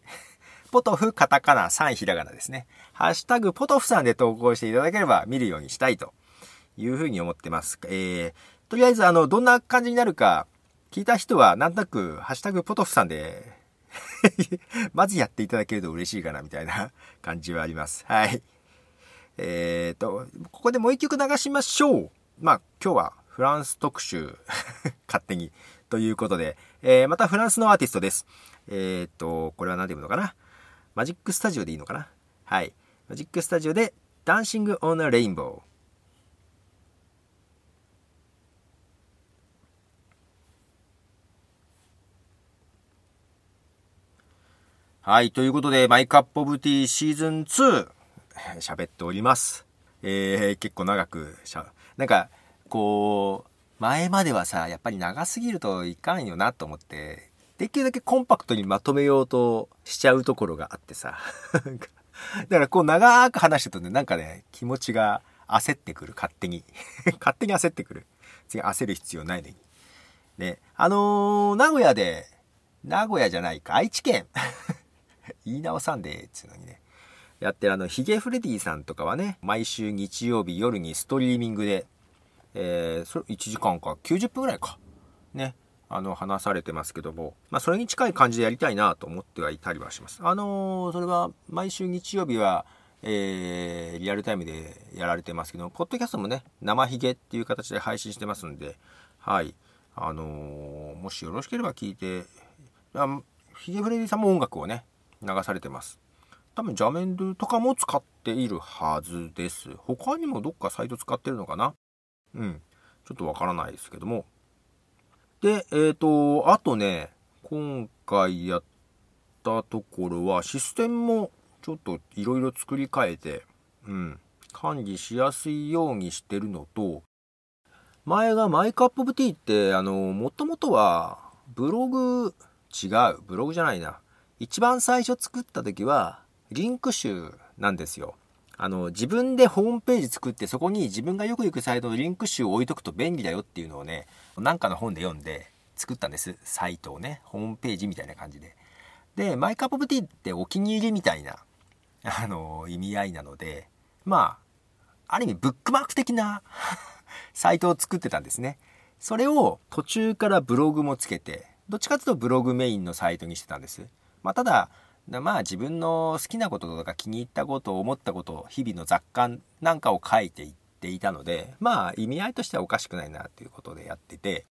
ポトフカタカナ3ひらがなですね。ハッシュタグ、ポトフさんで投稿していただければ見るようにしたいというふうに思ってます。えー、とりあえずあの、どんな感じになるか聞いた人はなんとなく、ハッシュタグ、ポトフさんで まずやっていただけると嬉しいかなみたいな感じはあります。はい。えーと、ここでもう一曲流しましょう。まあ、今日はフランス特集 勝手に、ということで、えー、またフランスのアーティストです。えー、と、これは何て言うのかな？マジックスタジオでいいのかな？はい。マジックスタジオで、 Dancing on a Rainbowー。はい。ということで、マイカップオブティーシーズン2、喋っております。えー、結構長くしゃ、なんか、こう、前まではさ、やっぱり長すぎるといかんよなと思って、できるだけコンパクトにまとめようとしちゃうところがあってさ。だからこう長く話してるとね、なんかね、気持ちが焦ってくる、勝手に。勝手に焦ってくる。次焦る必要ないのに。ね、あのー、名古屋で、名古屋じゃないか、愛知県。言い直さんで、つうのにね。やってるあの、ヒゲフレディさんとかはね、毎週日曜日夜にストリーミングで、えー、それ1時間か、90分ぐらいか。ね。あの、話されてますけども、まあ、それに近い感じでやりたいなと思ってはいたりはします。あのー、それは、毎週日曜日は、えー、リアルタイムでやられてますけど、ポッドキャストもね、生ヒゲっていう形で配信してますんで、はい。あのー、もしよろしければ聞いて、あヒゲフレディさんも音楽をね、流されてます。多分ジャメンドゥとかも使っているはずです。他にもどっかサイト使ってるのかな？うん。ちょっとわからないですけども。で、えっ、ー、と、あとね、今回やったところは、システムもちょっといろいろ作り変えて、うん、管理しやすいようにしてるのと、前がマイクアップオブティーって、あの、もともとは、ブログ、違う、ブログじゃないな。一番最初作った時は、リンク集なんですよ。あの、自分でホームページ作って、そこに自分がよく行くサイトのリンク集を置いとくと便利だよっていうのをね、なんかの本で読んで作ったんです。サイトをね、ホームページみたいな感じで。で、マイクアップオブティーってお気に入りみたいな、あの、意味合いなので、まあ、ある意味ブックマーク的な サイトを作ってたんですね。それを途中からブログもつけて、どっちかというとブログメインのサイトにしてたんです。まあ、ただ、まあ自分の好きなこととか気に入ったこと思ったこと日々の雑感なんかを書いていっていたのでまあ意味合いとしてはおかしくないなということでやってて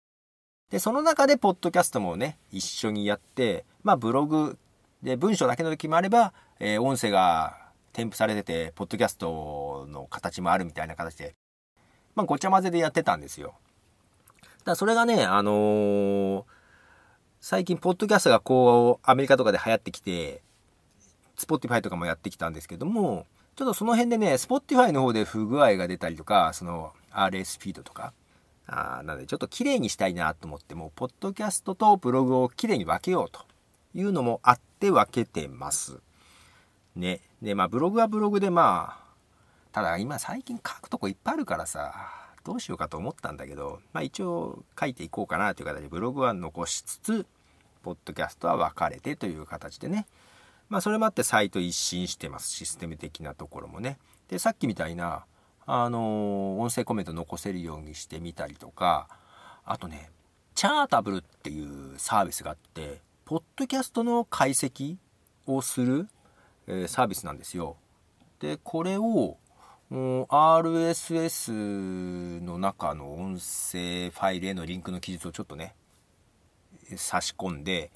でその中でポッドキャストもね一緒にやってまあブログで文章だけの時もあれば、えー、音声が添付されててポッドキャストの形もあるみたいな形でまあごちゃ混ぜでやってたんですよ。だからそれがねあのー最近、ポッドキャストがこう、アメリカとかで流行ってきて、 Spotify とかもやってきたんですけども、ちょっとその辺でね、 Spotify の方で不具合が出たりとか、その RS フィードとか、あなのでちょっと綺麗にしたいなと思っても、ポッドキャストとブログを綺麗に分けようというのもあって分けてます。ね。で、まあブログはブログでまあ、ただ今最近書くとこいっぱいあるからさ、どうしようかと思ったんだけど、まあ一応書いていこうかなという形でブログは残しつつ、ポッドキャストは分かれてという形でね。まあそれもあってサイト一新してます。システム的なところもね。で、さっきみたいな、あの音声コメント残せるようにしてみたりとか、あとね、チャータブルっていうサービスがあって、ポッドキャストの解析をする、えー、サービスなんですよ。で、これを、RSS の中の音声ファイルへのリンクの記述をちょっとね、差し込んで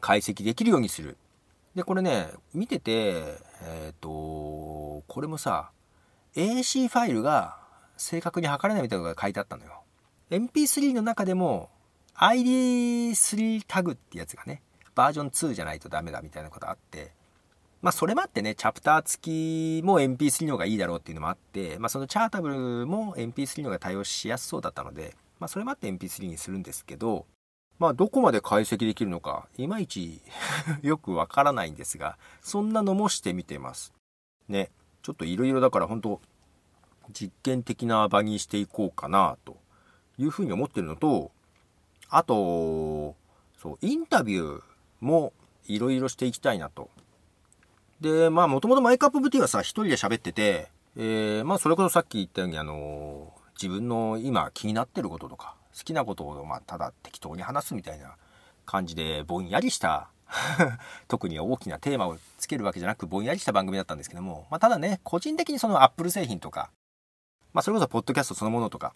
解析できるようにする。で、これね、見てて、えっ、ー、と、これもさ、AC ファイルが正確に測れないみたいなのが書いてあったのよ。MP3 の中でも ID3 タグってやつがね、バージョン2じゃないとダメだみたいなことあって、まあそれもあってね、チャプター付きも MP3 の方がいいだろうっていうのもあって、まあそのチャータブルも MP3 の方が対応しやすそうだったので、まあそれもあって MP3 にするんですけど、まあどこまで解析できるのか、いまいち よくわからないんですが、そんなのもしてみてます。ね。ちょっといろいろだから本当実験的な場にしていこうかなというふうに思ってるのと、あと、そう、インタビューもいろいろしていきたいなと。で、まあもともとマイクアップ VT はさ、一人で喋ってて、えー、まあそれこそさっき言ったようにあの自分の今気になってることとか、好きなことを、まあ、ただ適当に話すみたいな感じで、ぼんやりした 特に大きなテーマをつけるわけじゃなく、ぼんやりした番組だったんですけども、まあ、ただね、個人的にそのアップル製品とか、まあ、それこそポッドキャストそのものとか、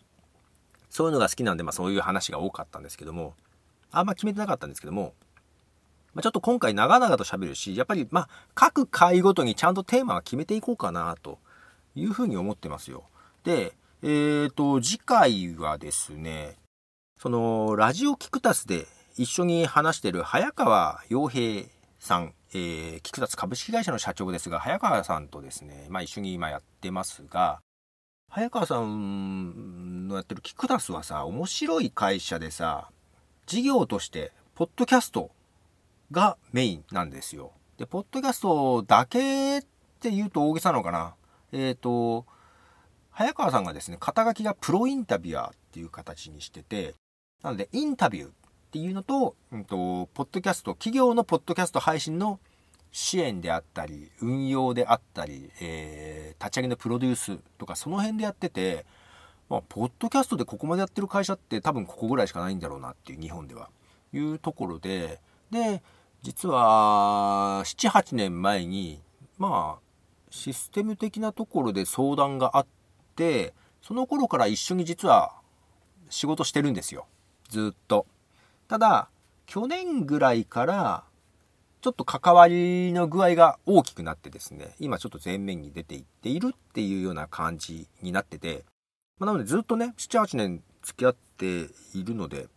そういうのが好きなんで、まあ、そういう話が多かったんですけども、あんま決めてなかったんですけども、まあ、ちょっと今回長々と喋るし、やっぱり、まあ、各回ごとにちゃんとテーマは決めていこうかな、というふうに思ってますよ。で、えっ、ー、と、次回はですね、その、ラジオキクタスで一緒に話してる早川洋平さん、えー、キクタス株式会社の社長ですが、早川さんとですね、まあ一緒に今やってますが、早川さんのやってるキクタスはさ、面白い会社でさ、事業として、ポッドキャストがメインなんですよ。で、ポッドキャストだけって言うと大げさなのかな。えっ、ー、と、早川さんがですね、肩書きがプロインタビュアーっていう形にしてて、なので、インタビューっていうのと、うんと、ポッドキャスト、企業のポッドキャスト配信の支援であったり、運用であったり、えー、立ち上げのプロデュースとか、その辺でやってて、まあ、ポッドキャストでここまでやってる会社って多分ここぐらいしかないんだろうなっていう、日本では。いうところで、で、実は、7、8年前に、まあ、システム的なところで相談があって、その頃から一緒に実は仕事してるんですよ。ずっと。ただ、去年ぐらいから、ちょっと関わりの具合が大きくなってですね、今ちょっと前面に出ていっているっていうような感じになってて、まあ、なのでずっとね、7、8年付き合っているので、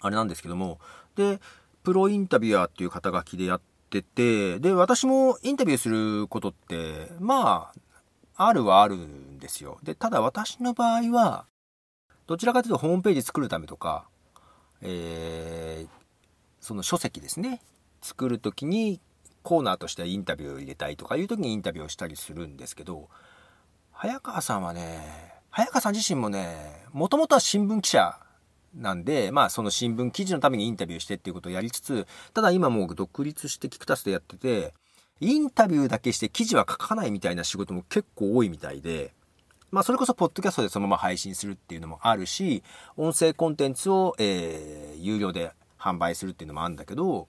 あれなんですけども、で、プロインタビュアーっていう肩書きでやってて、で、私もインタビューすることって、まあ、あるはあるんですよ。で、ただ私の場合は、どちらかというとホームページ作るためとか、えー、その書籍ですね。作る時にコーナーとしてインタビューを入れたいとかいう時にインタビューをしたりするんですけど、早川さんはね、早川さん自身もね、もともとは新聞記者なんで、まあその新聞記事のためにインタビューしてっていうことをやりつつ、ただ今もう独立してキクタスでやってて、インタビューだけして記事は書かないみたいな仕事も結構多いみたいで、まあそれこそポッドキャストでそのまま配信するっていうのもあるし、音声コンテンツを、えー、有料で販売するっていうのもあるんだけど、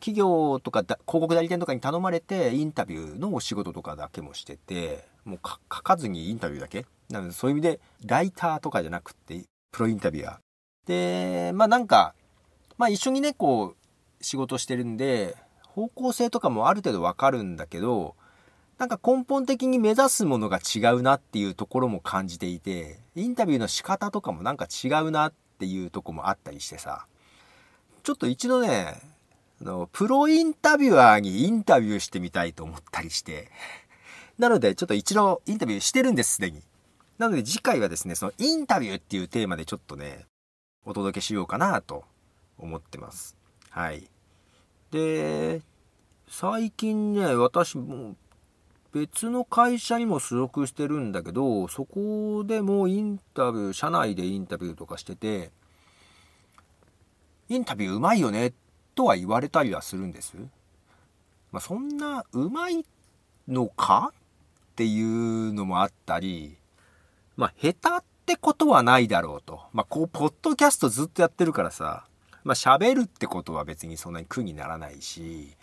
企業とか広告代理店とかに頼まれてインタビューのお仕事とかだけもしてて、もう書かずにインタビューだけ？なのでそういう意味でライターとかじゃなくてプロインタビュアー。で、まあなんか、まあ一緒にね、こう、仕事してるんで、方向性とかもある程度わかるんだけど、なんか根本的に目指すものが違うなっていうところも感じていて、インタビューの仕方とかもなんか違うなっていうとこもあったりしてさ、ちょっと一度ね、あの、プロインタビュアーにインタビューしてみたいと思ったりして、なのでちょっと一度インタビューしてるんです、すでに。なので次回はですね、そのインタビューっていうテーマでちょっとね、お届けしようかなと思ってます。はい。で、最近ね、私も別の会社にも所属してるんだけど、そこでもインタビュー、社内でインタビューとかしてて、インタビューうまいよねとは言われたりはするんです。まあ、そんなうまいのかっていうのもあったり、まあ、下手ってことはないだろうと。まあ、こう、ポッドキャストずっとやってるからさ、まあ、喋るってことは別にそんなに苦にならないし、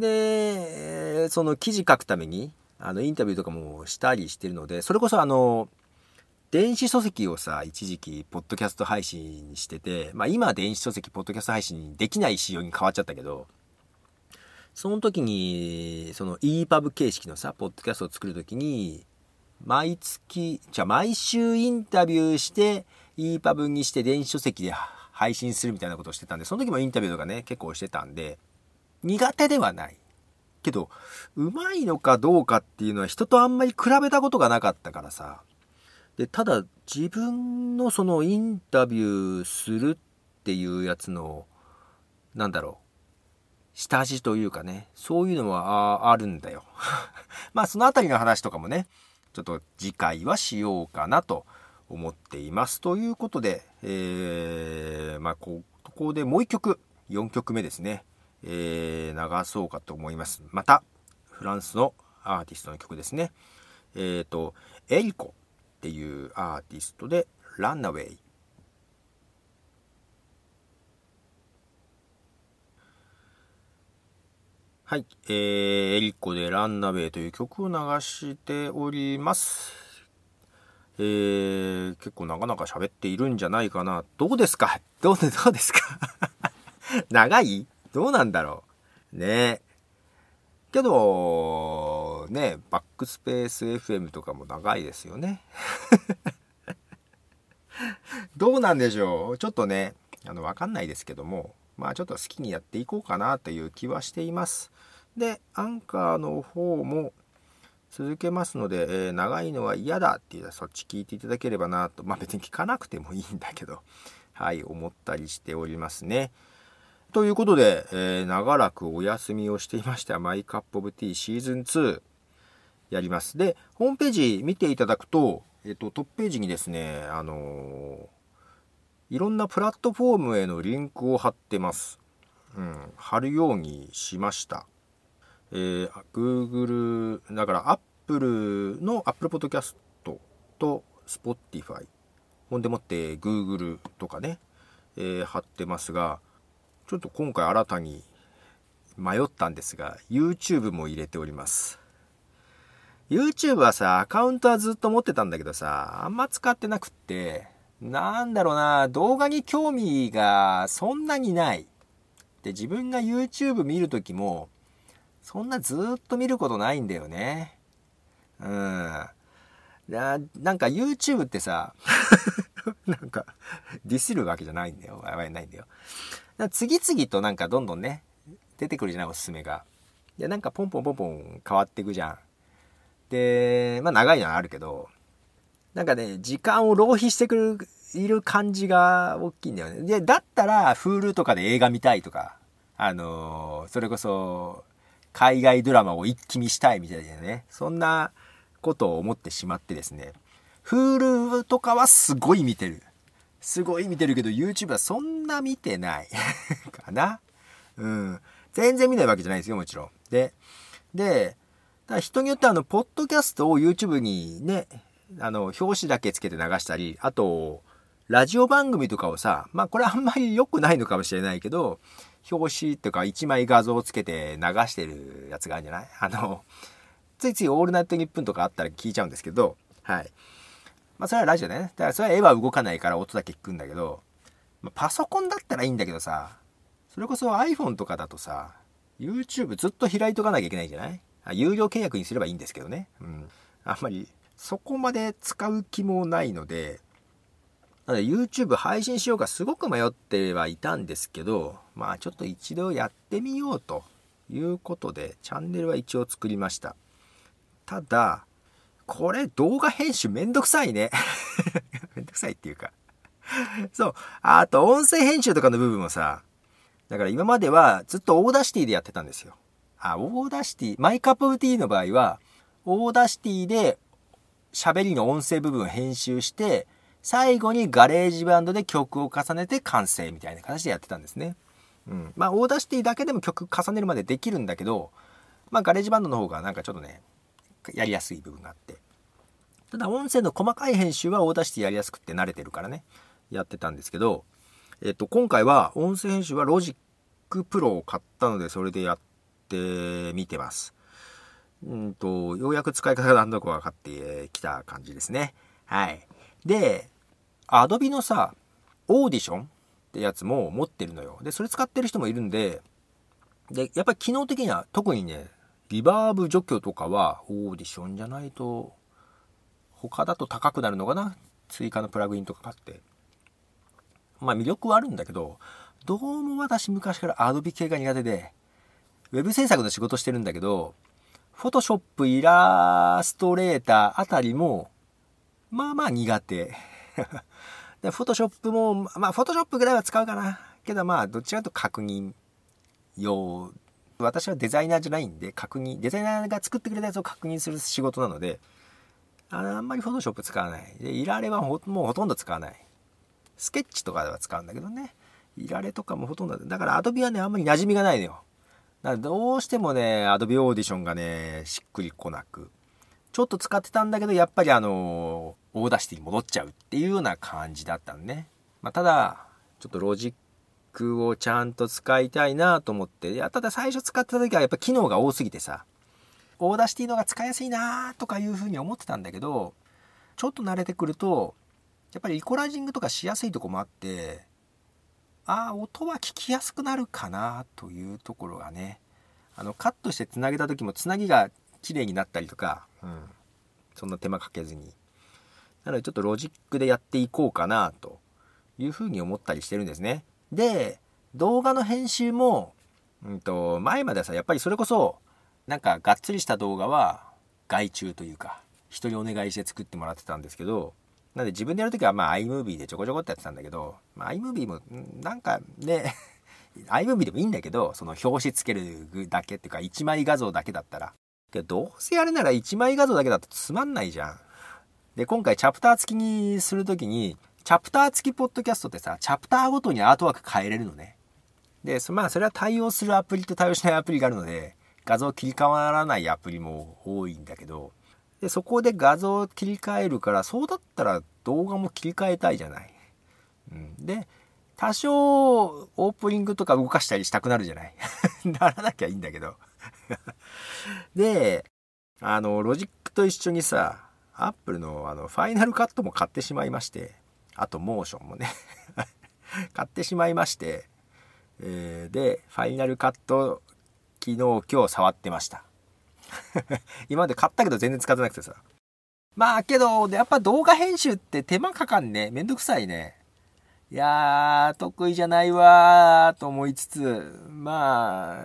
で、その記事書くために、あの、インタビューとかもしたりしてるので、それこそあの、電子書籍をさ、一時期、ポッドキャスト配信してて、まあ今電子書籍、ポッドキャスト配信できない仕様に変わっちゃったけど、その時に、その EPUB 形式のさ、ポッドキャストを作る時に、毎月、じゃ毎週インタビューして、EPUB にして電子書籍で配信するみたいなことをしてたんで、その時もインタビューとかね、結構してたんで、苦手ではない。けど、うまいのかどうかっていうのは人とあんまり比べたことがなかったからさ。で、ただ自分のそのインタビューするっていうやつの、なんだろう。下地というかね、そういうのはあるんだよ。まあそのあたりの話とかもね、ちょっと次回はしようかなと思っています。ということで、えー、まあ、ここでもう一曲、4曲目ですね、えー、流そうかと思います。また、フランスのアーティストの曲ですね。えっ、ー、と、エリコっていうアーティストで、ランナウェイ。はい、えー、エリコでランナウェイという曲を流しております。えー、結構なかなか喋っているんじゃないかな。どうですか？どう、どうですか？長い？どうなんだろうねけど、ねバックスペース FM とかも長いですよね。どうなんでしょうちょっとね、あの、わかんないですけども、まあちょっと好きにやっていこうかなという気はしています。で、アンカーの方も続けますので、えー、長いのは嫌だっていうのはそっち聞いていただければなと、まあ別に聞かなくてもいいんだけど、はい、思ったりしておりますね。ということで、えー、長らくお休みをしていましたマイカップオブティーシーズン2。やります。で、ホームページ見ていただくと、えっと、トップページにですね、あのー、いろんなプラットフォームへのリンクを貼ってます。うん、貼るようにしました。えー、Google、だから Apple の Apple Podcast と Spotify、ほんでもって Google とかね、えー、貼ってますが、ちょっと今回新たに迷ったんですが、YouTube も入れております。YouTube はさ、アカウントはずっと持ってたんだけどさ、あんま使ってなくって、なんだろうな、動画に興味がそんなにない。で、自分が YouTube 見るときも、そんなずっと見ることないんだよね。うん。ななんか YouTube ってさ、なんか、ディスるわけじゃないんだよ。やばいないんだよ。次々となんかどんどんね、出てくるじゃない、おすすめが。で、なんかポンポンポンポン変わっていくじゃん。で、まあ長いのはあるけど、なんかね、時間を浪費してくる、いる感じが大きいんだよね。で、だったら、Hulu とかで映画見たいとか、あのー、それこそ、海外ドラマを一気見したいみたいなね、そんなことを思ってしまってですね、Hulu とかはすごい見てる。すごい見てるけど、YouTube はそんな見てない かな？うん。全然見ないわけじゃないですよ、もちろん。で、で、だ人によってあの、ポッドキャストを YouTube にね、あの、表紙だけつけて流したり、あと、ラジオ番組とかをさ、まあこれあんまり良くないのかもしれないけど、表紙とか一枚画像をつけて流してるやつがあるんじゃない？あの、ついついオールナイトニップンとかあったら聞いちゃうんですけど、はい。まあそれはラジオだね。だからそれは絵は動かないから音だけ聞くんだけど、まあ、パソコンだったらいいんだけどさ、それこそ iPhone とかだとさ、YouTube ずっと開いとかなきゃいけないじゃない？あ有料契約にすればいいんですけどね。うん。あんまりそこまで使う気もないので、なので YouTube 配信しようかすごく迷ってはいたんですけど、まあちょっと一度やってみようということで、チャンネルは一応作りました。ただ、これ動画編集めんどくさいね。めんどくさいっていうかそう。あと音声編集とかの部分もさ、だから今まではずっと Audacity でやってたんですよ。あ、 Audacity、マイカップティーの場合は、 Audacity で喋りの音声部分を編集して、最後に GarageBand で曲を重ねて完成みたいな形でやってたんですね。うん。まあ、 Audacity だけでも曲重ねるまでできるんだけど、まあ、 GarageBand の方がなんかちょっとね、やりやすい部分があって。ただ、音声の細かい編集は Audacity やりやすくって慣れてるからね、やってたんですけど、えっと、今回は音声編集は Logic Pro を買ったので、それでやってみてます。うんと、ようやく使い方が何度か分かってきた感じですね。はい。で、 Adobe のさ、オーディションってやつも持ってるのよ。で、それ使ってる人もいるんで、で、やっぱり機能的には特にね、リバーブ除去とかはオーディションじゃないと、他だと高くなるのかな？追加のプラグインとか買って。まあ魅力はあるんだけど、どうも私昔から Adobe 系が苦手で、ウェブ制作の仕事してるんだけど、フォトショップ、イラストレーターあたりも、まあまあ苦手。で、フォトショップも、まあ、フォトショップぐらいは使うかな。けどまあ、どっちらかと確認用。私はデザイナーじゃないんで、確認、デザイナーが作ってくれたやつを確認する仕事なので、あんまり Photoshop 使わない。で、イラレはもうほとんど使わない。スケッチとかでは使うんだけどね。イラレとかもほとんど、だから Adobe はね、あんまり馴染みがないのよ。だからどうしてもね、 Adobe Audition がね、しっくりこなく。ちょっと使ってたんだけど、やっぱりあの、 Audacity に戻っちゃうっていうような感じだったんね。まあ、ただ、ちょっとロジックをちゃんと使いたいなと思って、いや、ただ最初使った時はやっぱ機能が多すぎてさ、 Audacity のが使いやすいなとかいうふうに思ってたんだけど、ちょっと慣れてくると、やっぱりイコライジングとかしやすいとこもあって、ああ、音は聞きやすくなるかなというところがね、あの、カットしてつなげた時もつなぎが綺麗になったりとか、うん、そんな手間かけずに。なのでちょっとロジックでやっていこうかなというふうに思ったりしてるんですね。で、動画の編集も、うんと、前まではさ、やっぱりそれこそ、なんかがっつりした動画は外注というか、人にお願いして作ってもらってたんですけど、なんで自分でやるときはまあ iMovie でちょこちょこってやってたんだけど、まあ、iMovie もなんかね iMovie でもいいんだけど、その表紙つけるだけっていうか1枚画像だけだったら、で、どうせやるなら1枚画像だけだとつまんないじゃん。で、今回チャプター付きにするときに、チャプター付きポッドキャストってさ、チャプターごとにアートワーク変えれるのね。で、まあそれは対応するアプリと対応しないアプリがあるので、画像切り替わらないアプリも多いんだけど、で、そこで画像を切り替えるから、そうだったら動画も切り替えたいじゃない。うん、で、多少オープニングとか動かしたりしたくなるじゃない。ならなきゃいいんだけど。で、あの、ロジックと一緒にさ、アップルのあの、ファイナルカットも買ってしまいまして、あとモーションもね 買ってしまいまして、えー、で、ファイナルカット、昨日、今日触ってました。今まで買ったけど全然使ってなくてさ。まあけど、やっぱ動画編集って手間かかんね。めんどくさいね。いやー、得意じゃないわーと思いつつ、ま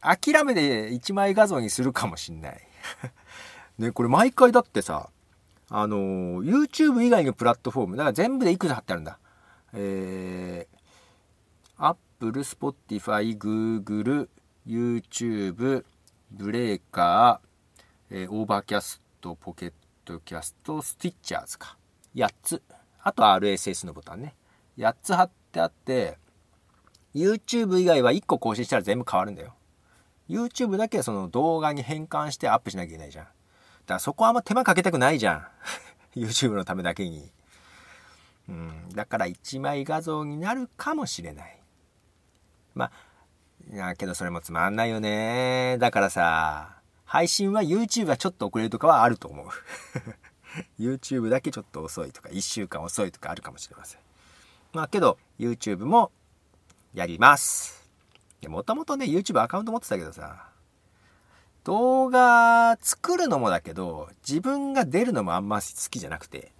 あ、諦めて1枚画像にするかもしんない。ね、これ毎回だってさ、あの、YouTube 以外のプラットフォーム、だから全部でいくつ貼ってあるんだ。えー、Apple、Spotify、Google、YouTube、 Breaker、えー、 Overcast、ポケットキャスト、スティッチャーズか。8つ。あと RSS のボタンね。8つ貼ってあって、YouTube 以外は1個更新したら全部変わるんだよ。YouTube だけはその動画に変換してアップしなきゃいけないじゃん。だからそこはあんま手間かけたくないじゃん。YouTube のためだけに。うん。だから1枚画像になるかもしれない。まあ、や、けどそれもつまんないよね。だからさ、配信は YouTube はちょっと遅れるとかはあると思う。YouTube だけちょっと遅いとか、1週間遅いとかあるかもしれません。まあけど、YouTube もやります。もともとね、YouTube アカウント持ってたけどさ、動画作るのもだけど、自分が出るのもあんま好きじゃなくて、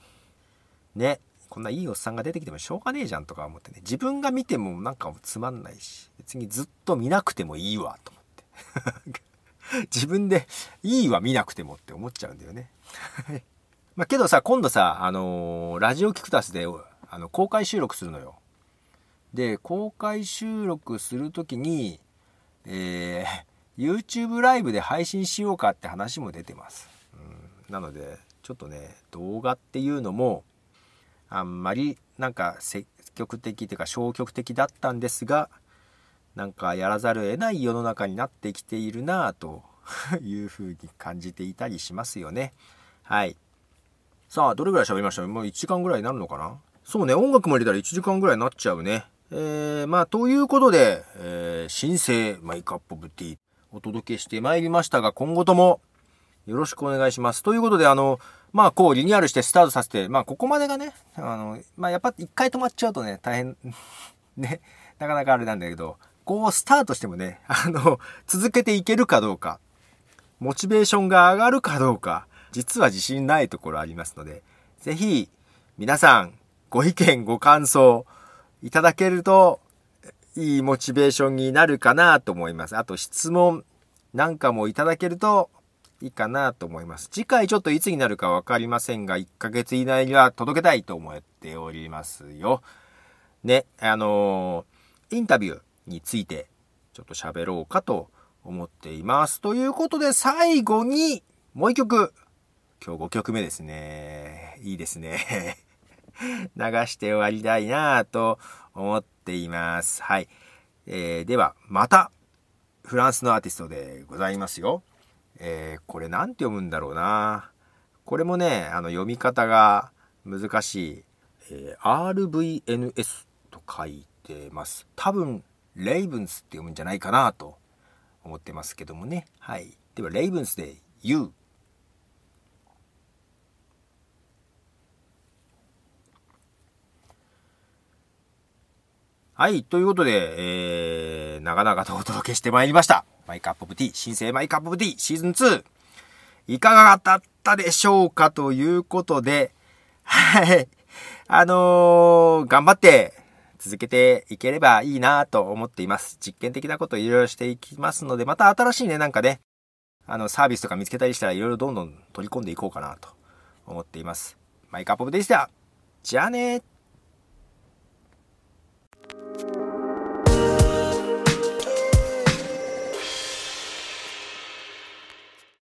ね、こんないいおっさんが出てきてもしょうがねえじゃんとか思ってね、自分が見てもなんかつまんないし、別にずっと見なくてもいいわと思って。自分でいいわ見なくてもって思っちゃうんだよね。まあけどさ、今度さ、あのー、ラジオキクタスであの公開収録するのよ。で、公開収録するときに、えー、YouTube ライブで配信しようかって話も出てます。うん、なので、ちょっとね、動画っていうのも、あんまりなんか積極的というか消極的だったんですが、なんかやらざるを得ない世の中になってきているなぁと いうふうに感じていたりしますよね。はい。さあ、どれぐらい喋りました？もう1時間ぐらいになるのかな？そうね、音楽も入れたら1時間ぐらいになっちゃうね。えー、まあ、ということで、えー、新生マイカップオブティーお届けしてまいりましたが、今後ともよろしくお願いします。ということで、あの、まあ、こう、リニューアルしてスタートさせて、まあ、ここまでがね、あの、まあ、やっぱ一回止まっちゃうとね、大変 ね、なかなかあれなんだけど、こう、スタートしてもね、あの、続けていけるかどうか、モチベーションが上がるかどうか、実は自信ないところありますので、ぜひ、皆さん、ご意見、ご感想、いただけると、いいモチベーションになるかなと思います。あと、質問なんかもいただけるといいかなと思います。次回ちょっといつになるかわかりませんが、1ヶ月以内には届けたいと思っておりますよ。ね、あのー、インタビューについてちょっと喋ろうかと思っています。ということで最後にもう一曲今日5曲目ですね。いいですね。流して終わりたいなと思ってています。はい。えー、では、また、フランスのアーティストでございますよ。えー、これなんて読むんだろうな。これもね、あの、読み方が難しい。えー、RVNS と書いてます。多分、レイブンスって読むんじゃないかなと思ってますけどもね。はい。では、レイブンスで You。はい。ということで、えー、長々とお届けしてまいりました。マイカップオブティー、新生マイカップオブティーシーズン2。いかがだったでしょうかということで、はい。あのー、頑張って続けていければいいなと思っています。実験的なことをいろいろしていきますので、また新しいね、なんかね、あの、サービスとか見つけたりしたらいろいろどんどん取り込んでいこうかなと思っています。 My Cup of Tea でした。じゃあね Thank you.